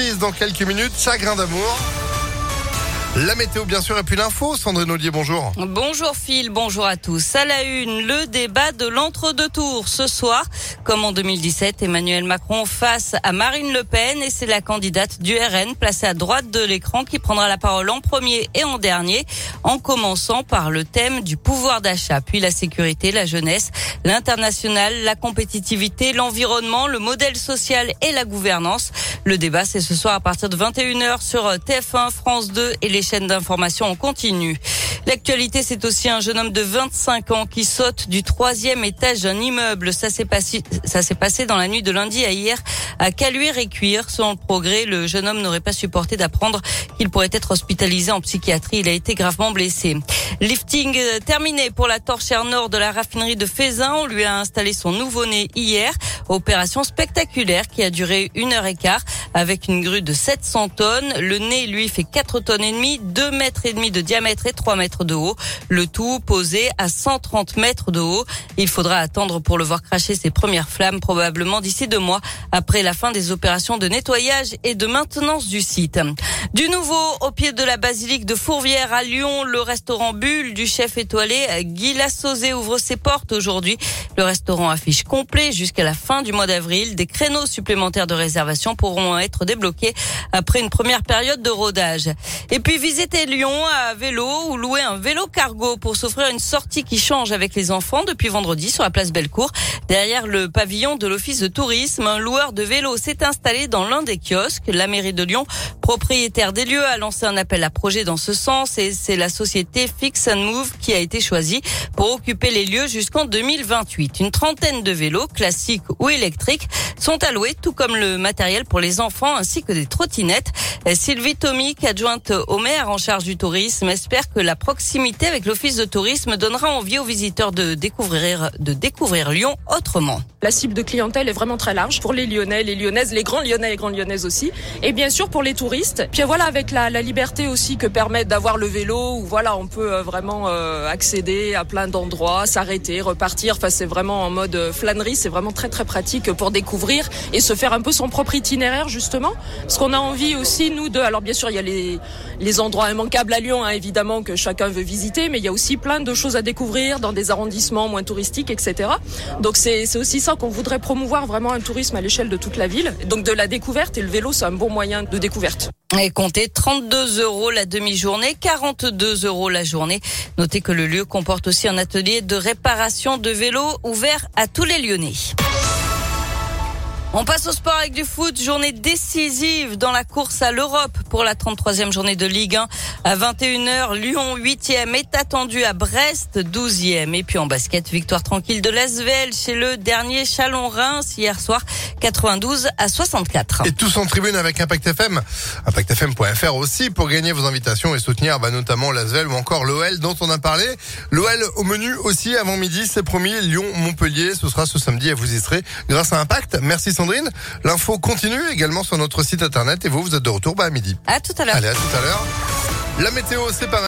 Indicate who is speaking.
Speaker 1: 6-10 dans quelques minutes. Chagrin d'amour. La météo, bien sûr, et puis l'info. Sandrine Ollier, bonjour.
Speaker 2: Bonjour Phil, bonjour à tous. À la une, le débat de l'entre-deux tours ce soir. Comme en 2017, Emmanuel Macron face à Marine Le Pen et c'est la candidate du RN placée à droite de l'écran qui prendra la parole en premier et en dernier, en commençant par le thème du pouvoir d'achat, puis la sécurité, la jeunesse, l'international, la compétitivité, l'environnement, le modèle social et la gouvernance. Le débat, c'est ce soir à partir de 21h sur TF1, France 2 et les chaînes d'information en continu. L'actualité, c'est aussi un jeune homme de 25 ans qui saute du troisième étage d'un immeuble. Ça s'est passé, ça s'est passé dans la nuit de lundi à hier à Caluire et Cuire. Selon le progrès, le jeune homme n'aurait pas supporté d'apprendre qu'il pourrait être hospitalisé en psychiatrie. Il a été gravement blessé. Lifting terminé pour la torchère nord de la raffinerie de Fézin. On lui a installé son nouveau-né hier. Opération spectaculaire qui a duré une heure et quart avec une grue de 700 tonnes. Le nez, lui, fait 4 tonnes et demie, 2 mètres et demi de diamètre et 3 mètres de haut. Le tout posé à 130 mètres de haut. Il faudra attendre pour le voir cracher ses premières flammes, probablement d'ici deux mois, après la fin des opérations de nettoyage et de maintenance du site. Du nouveau, au pied de la basilique de Fourvière à Lyon, le restaurant Bulle du chef étoilé Guy Lassauzé ouvre ses portes aujourd'hui. Le restaurant affiche complet jusqu'à la fin du mois d'avril. Des créneaux supplémentaires de réservation pourront être débloqués après une première période de rodage. Et puis visiter Lyon à vélo ou louer un vélo cargo pour s'offrir une sortie qui change avec les enfants depuis vendredi sur la place Bellecour. Derrière le pavillon de l'office de tourisme, un loueur de vélo s'est installé dans l'un des kiosques. La mairie de Lyon, propriétaire des lieux, a lancé un appel à projet dans ce sens et c'est la société Fix and Move qui a été choisie pour occuper les lieux jusqu'en 2028. Une trentaine de vélos, classiques ou électriques, sont alloués, tout comme le matériel pour les enfants ainsi que des trottinettes. Sylvie Tomic, adjointe au maire en charge du tourisme, espère que la proximité avec l'office de tourisme donnera envie aux visiteurs de découvrir, de découvrir Lyon autrement.
Speaker 3: La cible de clientèle est vraiment très large pour les Lyonnais, les Lyonnaises, les grands Lyonnais et grandes Lyonnaises aussi. Et bien sûr pour les touristes. Puis voilà, avec la, la liberté aussi que permet d'avoir le vélo, où voilà, on peut euh, vraiment euh, accéder à plein d'endroits, s'arrêter, repartir. Enfin, c'est vraiment en mode euh, flânerie. C'est vraiment très très pratique pour découvrir et se faire un peu son propre itinéraire justement. Parce qu'on a envie aussi, nous, de... Alors bien sûr, il y a les, les endroits immanquables à Lyon, hein, évidemment, que chacun veut visiter, mais il y a aussi plein de choses à découvrir dans des arrondissements moins touristiques, etc. Donc c'est aussi ça qu'on voudrait promouvoir, vraiment un tourisme à l'échelle de toute la ville. Donc de la découverte, et le vélo, c'est un bon moyen de découverte.
Speaker 2: Et comptez 32 euros la demi-journée, 42 euros la journée. Notez que le lieu comporte aussi un atelier de réparation de vélos ouvert à tous les Lyonnais. On passe au sport avec du foot. Journée décisive dans la course à l'Europe pour la 33e journée de Ligue 1. À 21h, Lyon 8e est attendu à Brest 12e. Et puis en basket, victoire tranquille de l'Asvel chez le dernier Chalon-Reims hier soir 92 à 64.
Speaker 1: Et tous en tribune avec Impact FM. ImpactFM.fr aussi pour gagner vos invitations et soutenir bah, notamment l'Asvel ou encore l'OL dont on a parlé. L'OL au menu aussi avant midi, c'est promis. Lyon-Montpellier, ce sera ce samedi et vous y serez grâce à Impact. Merci Sandrine. L'info continue également sur notre site internet et vous, vous êtes de retour bah, à midi.
Speaker 2: À tout à l'heure.
Speaker 1: Allez, à tout à l'heure. La météo, c'est pareil.